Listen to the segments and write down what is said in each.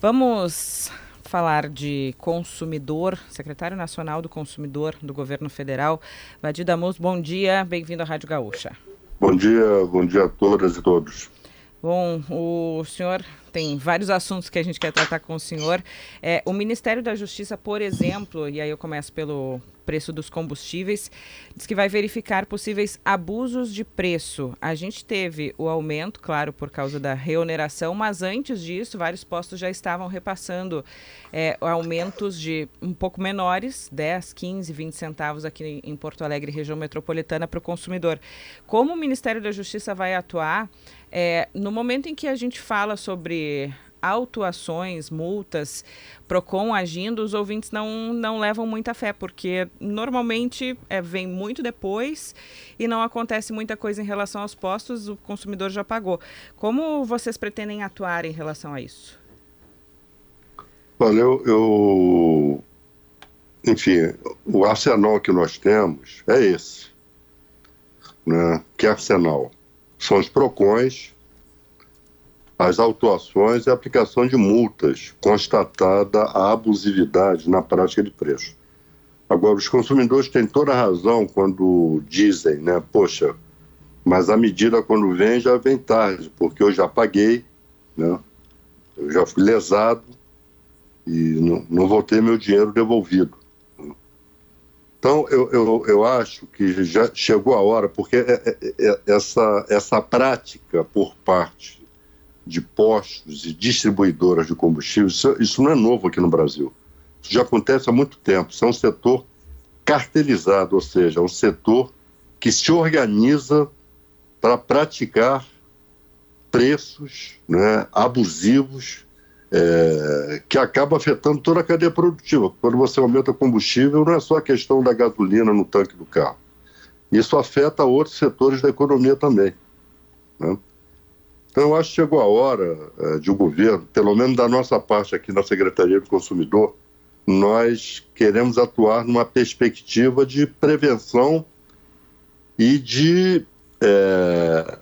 Vamos falar de consumidor, secretário nacional do consumidor do governo federal, Vadir Damus, bom dia, bem-vindo à Rádio Gaúcha. Bom dia, bom dia a todas e todos. Bom, o senhor tem vários assuntos que a gente quer tratar com o senhor. É, o Ministério da Justiça, por exemplo, e aí eu começo pelo preço dos combustíveis, diz que vai verificar possíveis abusos de preço. A gente teve o aumento, claro, por causa da reoneração, mas antes disso, vários postos já estavam repassando é, aumentos de um pouco menores, 10, 15, 20 centavos aqui em Porto Alegre, região metropolitana, para o consumidor. Como o Ministério da Justiça vai atuar? É, no momento em que a gente fala sobre autuações, multas, PROCON agindo, os ouvintes não, não levam muita fé, porque normalmente é, vem muito depois e não acontece muita coisa em relação aos postos, o consumidor já pagou. Como vocês pretendem atuar em relação a isso? Olha, eu, eu enfim, o arsenal que nós temos é esse. Né? Que arsenal? são os PROCONs, as autuações e a aplicação de multas constatada a abusividade na prática de preço. Agora, os consumidores têm toda a razão quando dizem, né, poxa, mas a medida quando vem já vem tarde, porque eu já paguei, né, eu já fui lesado e não, não vou ter meu dinheiro devolvido. Então, eu, eu, eu acho que já chegou a hora, porque é, é, é, essa, essa prática por parte de postos e distribuidoras de combustíveis, isso, isso não é novo aqui no Brasil. Isso já acontece há muito tempo. Isso é um setor cartelizado, ou seja, um setor que se organiza para praticar preços né, abusivos é, que acaba afetando toda a cadeia produtiva. Quando você aumenta o combustível, não é só a questão da gasolina no tanque do carro. Isso afeta outros setores da economia também. Né? Então, eu acho que chegou a hora é, de o um governo, pelo menos da nossa parte aqui na Secretaria do Consumidor, nós queremos atuar numa perspectiva de prevenção e de é,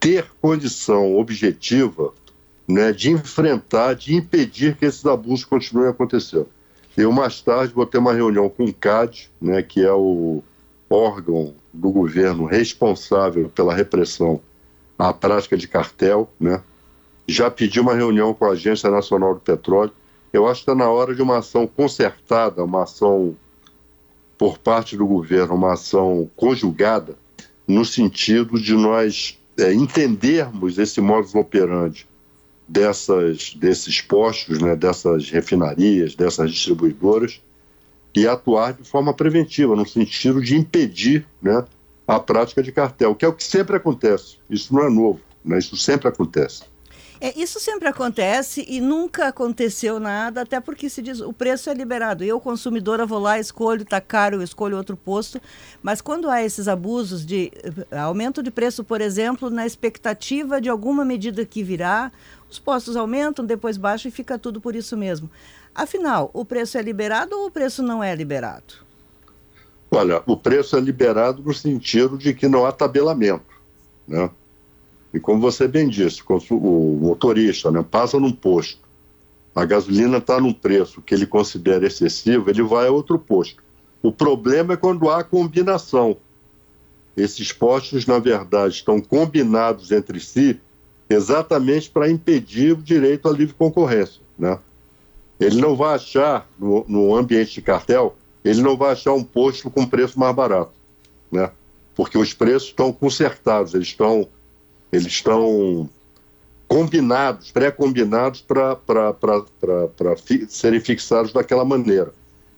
ter condição objetiva né, de enfrentar, de impedir que esses abusos continuem acontecendo. Eu, mais tarde, vou ter uma reunião com o CAD, né, que é o órgão do governo responsável pela repressão à prática de cartel. Né? Já pedi uma reunião com a Agência Nacional do Petróleo. Eu acho que está na hora de uma ação concertada, uma ação por parte do governo, uma ação conjugada, no sentido de nós é, entendermos esse modus operandi dessas, desses postos, né, dessas refinarias, dessas distribuidoras, e atuar de forma preventiva, no sentido de impedir né, a prática de cartel, que é o que sempre acontece. Isso não é novo, né, isso sempre acontece. É, isso sempre acontece e nunca aconteceu nada, até porque se diz o preço é liberado. Eu, consumidora, vou lá, escolho, está caro, eu escolho outro posto. Mas quando há esses abusos de eh, aumento de preço, por exemplo, na expectativa de alguma medida que virá, os postos aumentam, depois baixam e fica tudo por isso mesmo. Afinal, o preço é liberado ou o preço não é liberado? Olha, o preço é liberado no sentido de que não há tabelamento, né? E como você bem disse, o motorista né, passa num posto, a gasolina está num preço que ele considera excessivo, ele vai a outro posto. O problema é quando há combinação. Esses postos, na verdade, estão combinados entre si exatamente para impedir o direito à livre concorrência. Né? Ele não vai achar, no, no, ambiente de cartel, ele não vai achar um posto com preço mais barato, né? porque os preços estão consertados, eles estão, eles estão combinados, pré-combinados para fi, serem fixados daquela maneira.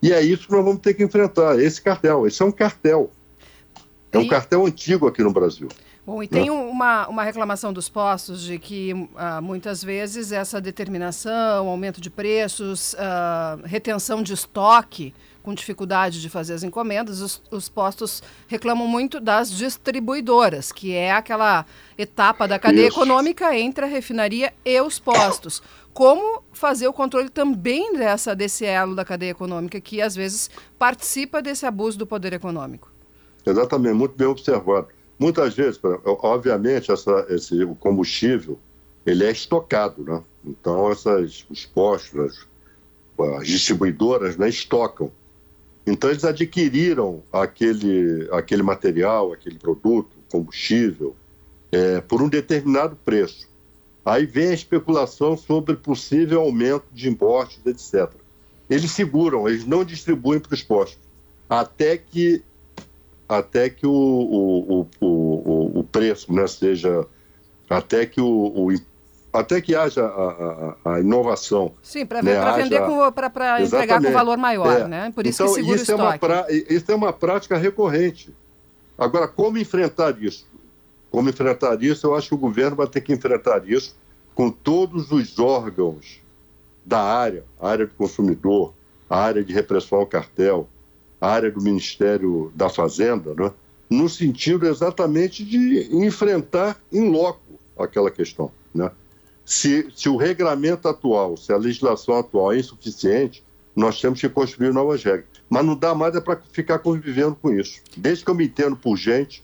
E é isso que nós vamos ter que enfrentar, esse cartel. Esse é um cartel. É um cartel antigo aqui no Brasil. Bom, e tem uma, uma reclamação dos postos de que uh, muitas vezes essa determinação, aumento de preços, uh, retenção de estoque, com dificuldade de fazer as encomendas, os, os, postos reclamam muito das distribuidoras, que é aquela etapa da cadeia Isso. econômica entre a refinaria e os postos. Como fazer o controle também dessa, desse elo da cadeia econômica, que às vezes participa desse abuso do poder econômico? Exatamente, muito bem observado. Muitas vezes, obviamente, essa, esse, o combustível ele é estocado, né? Então essas os postos, as, as distribuidoras, né, estocam. Então eles adquiriram aquele aquele material, aquele produto, combustível, é, por um determinado preço. Aí vem a especulação sobre possível aumento de impostos, etc. Eles seguram, eles não distribuem para os postos, até que até que o, o, o, o, o preço né, seja até que o, até que haja a, a, a inovação. Sim, para né, vender para entregar com valor maior, é. né? Por isso então, que segura isso o estoque. É uma pra, isso é uma prática recorrente. Agora, como enfrentar isso? Como enfrentar isso? Eu acho que o governo vai ter que enfrentar isso com todos os órgãos da área, a área do consumidor, a área de repressão ao cartel, a área do Ministério da Fazenda, né? no sentido exatamente de enfrentar em loco aquela questão. Né? Se, se o regulamento atual, se a legislação atual é insuficiente, nós temos que construir novas regras. Mas não dá mais é para ficar convivendo com isso. Desde que eu me entendo por gente,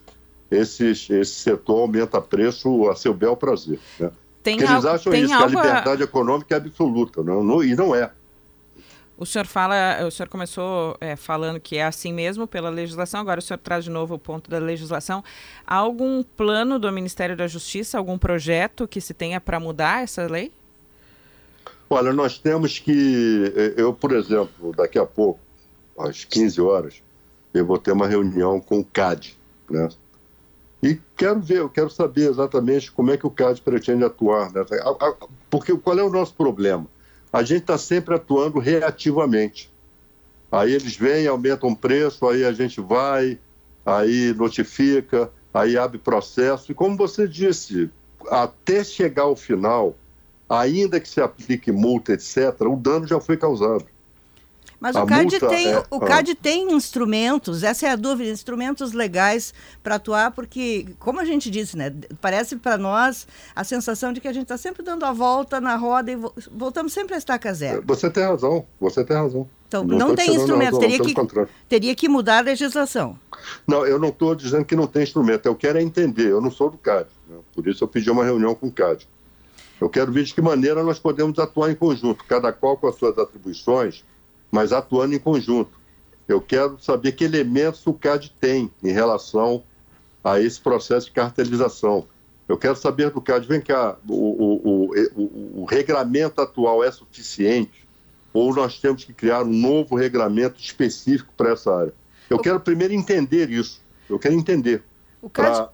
esse, esse setor aumenta preço a seu bel prazer. Né? Tem Porque eles acham isso, algo... que a liberdade econômica é absoluta, não, não, e não é. O senhor fala, o senhor começou é, falando que é assim mesmo pela legislação, agora o senhor traz de novo o ponto da legislação. Há algum plano do Ministério da Justiça, algum projeto que se tenha para mudar essa lei? Olha, nós temos que. Eu, por exemplo, daqui a pouco, às 15 horas, eu vou ter uma reunião com o CAD, né? E quero ver, eu quero saber exatamente como é que o CAD pretende atuar. Né? Porque qual é o nosso problema? A gente está sempre atuando reativamente. Aí eles vêm, aumentam o preço, aí a gente vai, aí notifica, aí abre processo. E como você disse, até chegar ao final, ainda que se aplique multa, etc., o dano já foi causado. Mas o CAD, tem, é, o CAD ah. tem instrumentos, essa é a dúvida, instrumentos legais para atuar, porque, como a gente disse, né, parece para nós a sensação de que a gente está sempre dando a volta na roda e voltamos sempre a estaca zero. Você tem razão, você tem razão. Então, não, não tem instrumento, teria, que, teria que mudar a legislação. Não, eu não estou dizendo que não tem instrumento, eu quero é entender, eu não sou do CAD, né? por isso eu pedi uma reunião com o CAD. Eu quero ver de que maneira nós podemos atuar em conjunto, cada qual com as suas atribuições, mas atuando em conjunto. Eu quero saber que elementos o CAD tem em relação a esse processo de cartelização. Eu quero saber do CAD, vem cá, o, o, o, o regramento atual é suficiente ou nós temos que criar um novo regramento específico para essa área? Eu quero primeiro entender isso. Eu quero entender. O CAD,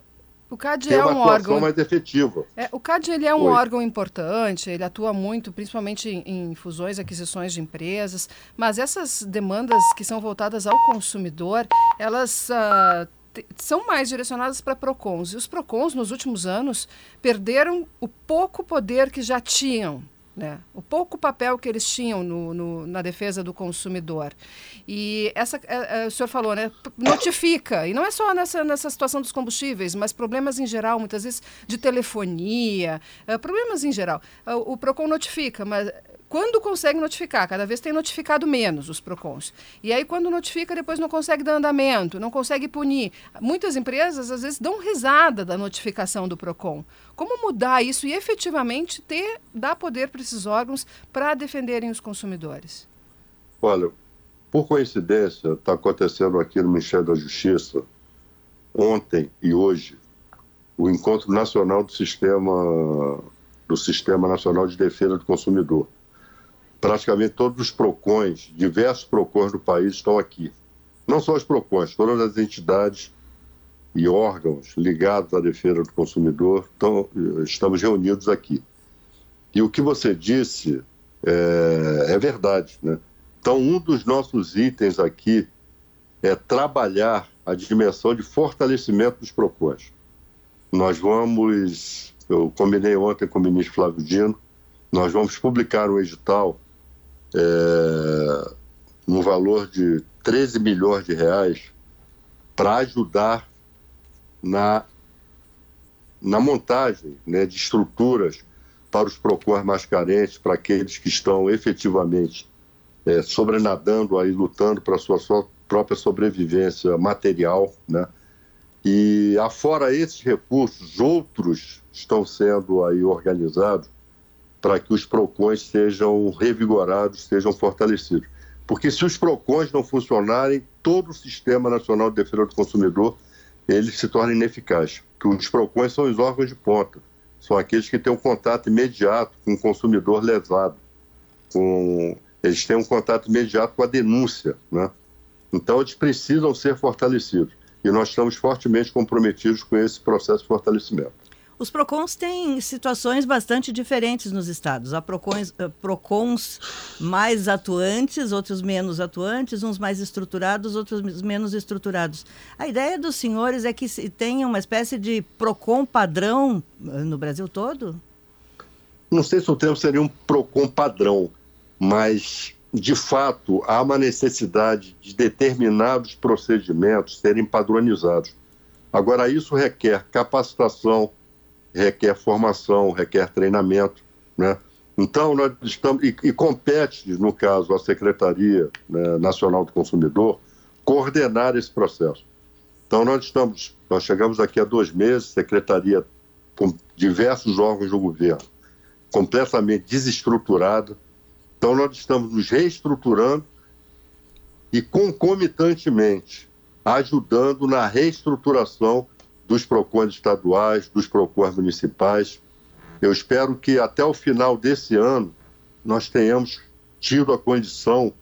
o CAD é um órgão mais efetiva. É, o CAD ele é um Oi. órgão importante, ele atua muito, principalmente em, em fusões, aquisições de empresas, mas essas demandas que são voltadas ao consumidor, elas uh, são mais direcionadas para PROCONs. E os PROCONs, nos últimos anos, perderam o pouco poder que já tinham né? O pouco papel que eles tinham no, no, na defesa do consumidor. E essa, é, é, o senhor falou, né? Notifica. E não é só nessa, nessa situação dos combustíveis, mas problemas em geral, muitas vezes de telefonia, é, problemas em geral. O, o PROCON notifica, mas quando consegue notificar, cada vez tem notificado menos os PROCONs. E aí, quando notifica, depois não consegue dar andamento, não consegue punir. Muitas empresas, às vezes, dão risada da notificação do PROCON. Como mudar isso e efetivamente ter, dar poder para esses órgãos para defenderem os consumidores? Olha, por coincidência, está acontecendo aqui no Ministério da Justiça, ontem e hoje, o Encontro Nacional do Sistema, do Sistema Nacional de Defesa do Consumidor praticamente todos os PROCONs, diversos PROCONs do país estão aqui. Não só os PROCONs, todas as entidades e órgãos ligados à defesa do consumidor estão, estamos reunidos aqui. E o que você disse é, é verdade. Né? Então, um dos nossos itens aqui é trabalhar a dimensão de fortalecimento dos PROCONs. Nós vamos, eu combinei ontem com o ministro Flávio Dino, nós vamos publicar um edital é, no valor de 13 milhões de reais para ajudar na, na montagem né, de estruturas para os PROCONs mais carentes, para aqueles que estão efetivamente é, sobrenadando aí, lutando para a sua, sua própria sobrevivência material, né? E afora esses recursos, outros estão sendo aí organizados para que os PROCONs sejam revigorados, sejam fortalecidos. Porque se os PROCONs não funcionarem, todo o Sistema Nacional de Defesa do Consumidor ele se torna ineficaz. Porque os PROCONs são os órgãos de ponta, são aqueles que têm um contato imediato com o consumidor lesado. Com... Eles têm um contato imediato com a denúncia. Né? Então, eles precisam ser fortalecidos. E nós estamos fortemente comprometidos com esse processo de fortalecimento. Os PROCONs têm situações bastante diferentes nos estados. Há PROCONs, uh, PROCONs mais atuantes, outros menos atuantes, uns mais estruturados, outros menos estruturados. A ideia dos senhores é que se tenha uma espécie de PROCON padrão uh, no Brasil todo? Não sei se o termo seria um PROCON padrão, mas de fato há uma necessidade de determinados procedimentos serem padronizados. Agora, isso requer capacitação, requer formação, requer treinamento, né? Então, nós estamos, e, e compete, no caso, a Secretaria né, Nacional do Consumidor, coordenar esse processo. Então, nós estamos, nós chegamos aqui há dois meses, Secretaria com diversos órgãos do governo, completamente desestruturada. Então, nós estamos nos reestruturando e, concomitantemente, ajudando na reestruturação dos PROCONs estaduais, dos PROCONs municipais. Eu espero que até o final desse ano nós tenhamos tido a condição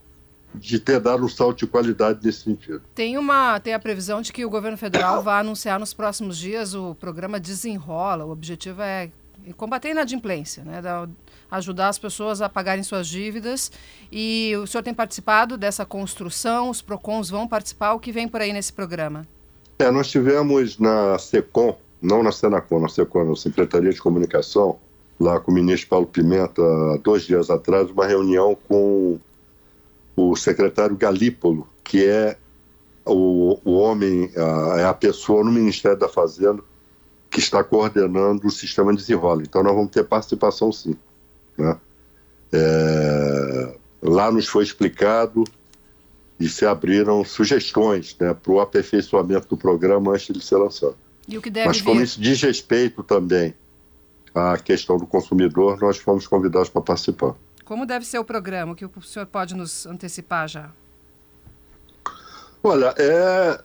de ter dado um salto de qualidade nesse sentido. Tem uma tem a previsão de que o governo federal vai anunciar nos próximos dias o programa Desenrola. O objetivo é combater a inadimplência, né? Da, ajudar as pessoas a pagarem suas dívidas. E o senhor tem participado dessa construção, os PROCONs vão participar. O que vem por aí nesse programa? É, nós tivemos na SECOM, não na Senacom, na SECOM, na Secretaria de Comunicação, lá com o ministro Paulo Pimenta, dois dias atrás, uma reunião com o secretário Galípolo, que é o, o homem, a, é a pessoa no Ministério da Fazenda que está coordenando o sistema de desenrola. Então, nós vamos ter participação sim. Né? É, lá nos foi explicado e se abriram sugestões né, para o aperfeiçoamento do programa antes de ser lançado. Mas como vir? isso diz respeito também à questão do consumidor, nós fomos convidados para participar. Como deve ser o programa? O que o senhor pode nos antecipar já? Olha, é...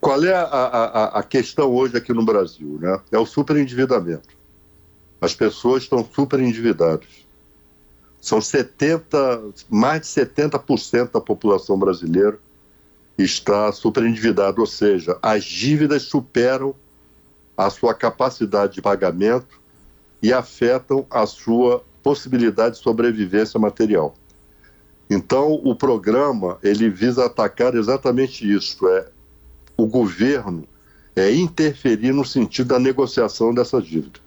qual é a, a, a questão hoje aqui no Brasil? Né? É o superendividamento. As pessoas estão super endividadas. São 70, mais de 70% da população brasileira está superendividada, ou seja, as dívidas superam a sua capacidade de pagamento e afetam a sua possibilidade de sobrevivência material. Então, o programa ele visa atacar exatamente isso, é o governo é interferir no sentido da negociação dessa dívida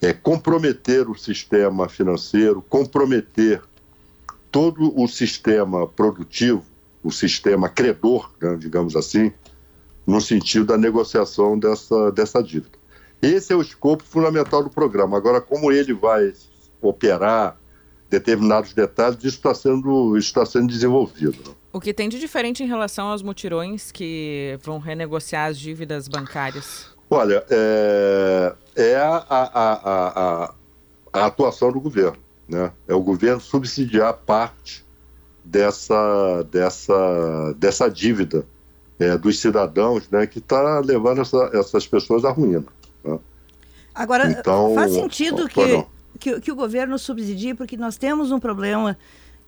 é, comprometer o sistema financeiro, comprometer todo o sistema produtivo, o sistema credor, né, digamos assim, no sentido da negociação dessa, dessa dívida. Esse é o escopo fundamental do programa. Agora, como ele vai operar determinados detalhes, isso está sendo, isso está sendo desenvolvido. Né? O que tem de diferente em relação aos mutirões que vão renegociar as dívidas bancárias? Olha, é, é a, a, a, a, atuação do governo. Né? É o governo subsidiar parte dessa, dessa, dessa dívida é, dos cidadãos né, que está levando essa, essas pessoas à ruína. Né? Agora, então, faz sentido que, que, que o governo subsidie, porque nós temos um problema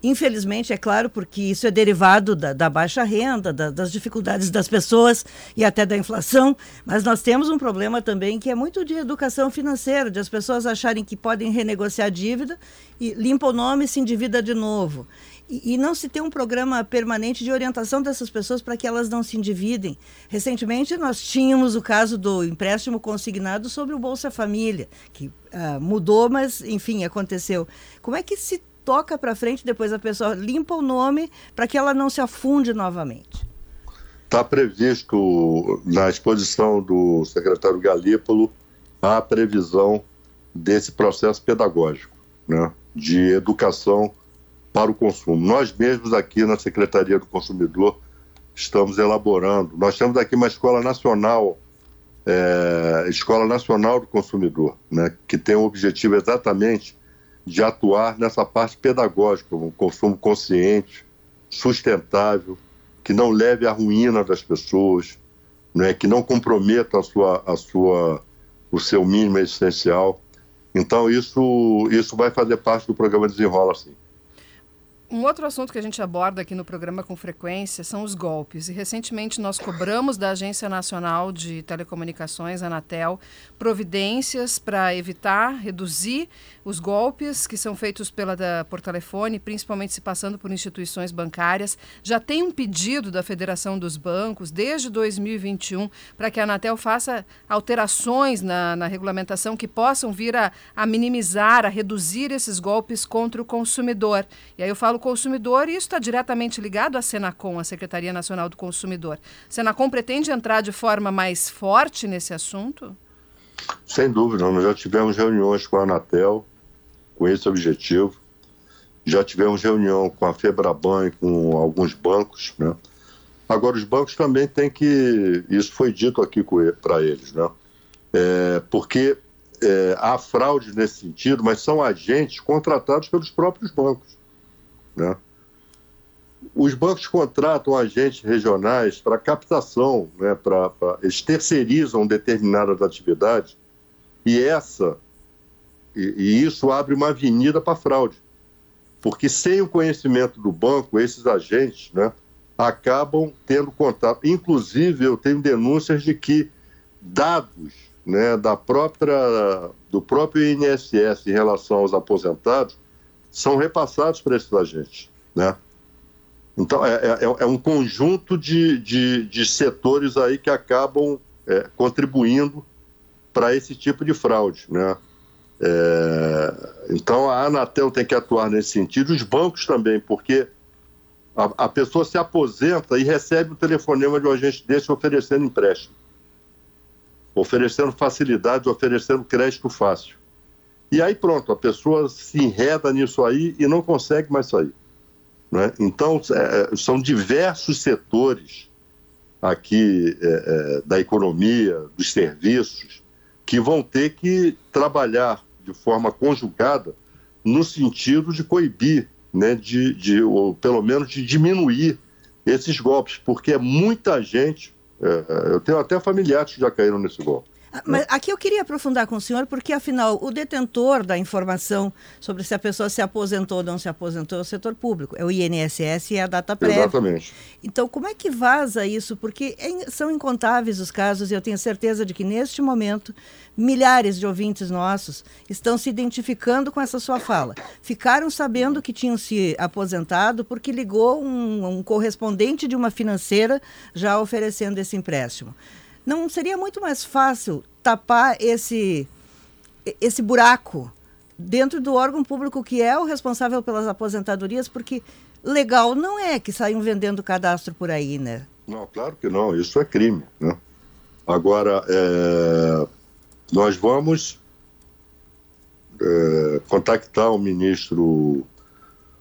Infelizmente, é claro, porque isso é derivado da, da baixa renda, da, das dificuldades das pessoas e até da inflação, mas nós temos um problema também que é muito de educação financeira, de as pessoas acharem que podem renegociar a dívida e limpa o nome e se endivida de novo. E, e não se tem um programa permanente de orientação dessas pessoas para que elas não se endividem. Recentemente, nós tínhamos o caso do empréstimo consignado sobre o Bolsa Família, que uh, mudou, mas, enfim, aconteceu. Como é que se toca para frente, depois a pessoa limpa o nome para que ela não se afunde novamente. Está previsto na exposição do secretário Galípolo a previsão desse processo pedagógico, né, de educação para o consumo. Nós mesmos aqui na Secretaria do Consumidor estamos elaborando. Nós temos aqui uma escola nacional é, Escola Nacional do Consumidor, né, que tem o objetivo exatamente de atuar nessa parte pedagógica, um consumo consciente, sustentável, que não leve à ruína das pessoas, né, que não comprometa a sua, a sua, o seu mínimo existencial. Então, isso, isso vai fazer parte do programa Desenrola, sim. Um outro assunto que a gente aborda aqui no programa com frequência são os golpes. E recentemente nós cobramos da Agência Nacional de Telecomunicações, Anatel, providências para evitar, reduzir os golpes que são feitos pela, da, por telefone, principalmente se passando por instituições bancárias. Já tem um pedido da Federação dos Bancos desde 2021 para que a Anatel faça alterações na, na regulamentação que possam vir a, a minimizar, a reduzir esses golpes contra o consumidor. E aí eu falo consumidor e isso está diretamente ligado à Senacom, a Secretaria Nacional do Consumidor. Senacom pretende entrar de forma mais forte nesse assunto? Sem dúvida, nós já tivemos reuniões com a Anatel com esse objetivo. Já tivemos reunião com a Febraban e com alguns bancos, né? Agora, os bancos também têm que. Isso foi dito aqui para eles, né? É, porque é, há fraude nesse sentido, mas são agentes contratados pelos próprios bancos. Né? Os bancos contratam agentes regionais para captação, né, pra, pra, eles terceirizam determinadas atividades e essa e, e isso abre uma avenida para fraude, porque sem o conhecimento do banco esses agentes, né, acabam tendo contato. Inclusive eu tenho denúncias de que dados, né, da própria do próprio INSS em relação aos aposentados são repassados para esses agentes. Né? Então, é, é, é um conjunto de, de, de, setores aí que acabam é, contribuindo para esse tipo de fraude. Né? É, então, a Anatel tem que atuar nesse sentido, os bancos também, porque a, a pessoa se aposenta e recebe um telefonema de um agente desse oferecendo empréstimo, oferecendo facilidade, oferecendo crédito fácil. E aí pronto, a pessoa se enreda nisso aí e não consegue mais sair. Né? Então, é, são diversos setores aqui é, é, da economia, dos serviços, que vão ter que trabalhar de forma conjugada no sentido de coibir, né, de, de, ou pelo menos de diminuir esses golpes, porque é muita gente. É, eu tenho até familiares que já caíram nesse golpe. Mas aqui eu queria aprofundar com o senhor, porque afinal o detentor da informação sobre se a pessoa se aposentou ou não se aposentou é o setor público, é o INSS e é a data prévia. Exatamente. Então, como é que vaza isso? Porque são incontáveis os casos e eu tenho certeza de que neste momento milhares de ouvintes nossos estão se identificando com essa sua fala. Ficaram sabendo que tinham se aposentado porque ligou um, um correspondente de uma financeira já oferecendo esse empréstimo. Não seria muito mais fácil tapar esse, esse buraco dentro do órgão público que é o responsável pelas aposentadorias, porque legal não é que saiam vendendo cadastro por aí, né? Não, claro que não, isso é crime. Né? Agora, é, nós vamos é, contactar o ministro,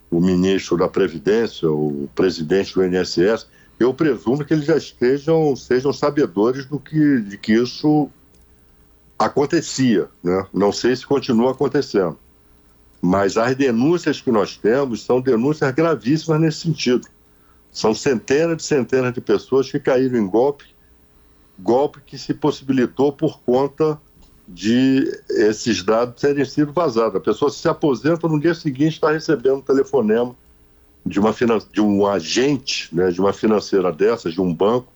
o ministro da Previdência, o presidente do INSS, eu presumo que eles já estejam sejam sabedores do que de que isso acontecia, né? Não sei se continua acontecendo, mas as denúncias que nós temos são denúncias gravíssimas nesse sentido. São centenas de centenas de pessoas que caíram em golpe, golpe que se possibilitou por conta de esses dados terem sido vazados. A pessoa se aposenta no dia seguinte está recebendo um telefonema de, uma, de um agente, né, de uma financeira dessas, de um banco,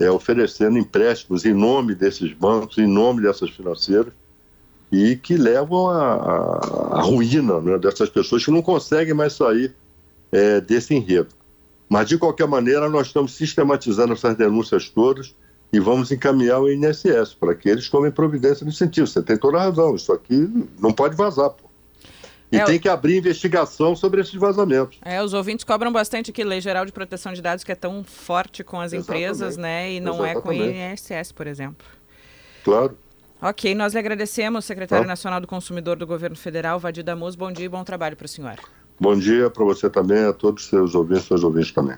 é, oferecendo empréstimos em nome desses bancos, em nome dessas financeiras, e que levam à ruína né, dessas pessoas que não conseguem mais sair é, desse enredo. Mas, de qualquer maneira, nós estamos sistematizando essas denúncias todas e vamos encaminhar o INSS para que eles tomem providência nesse sentido. Você tem toda a razão, isso aqui não pode vazar. Pô. E é, tem que abrir investigação sobre esses vazamentos. É, os ouvintes cobram bastante que Lei Geral de Proteção de Dados, que é tão forte com as Exatamente. empresas, né? E não Exatamente. é com o INSS, por exemplo. Claro. Ok, nós lhe agradecemos, secretário tá. nacional do Consumidor do Governo Federal, Vadir Damus. Bom dia e bom trabalho para o senhor. Bom dia para você também, a todos os seus ouvintes e seus ouvintes também.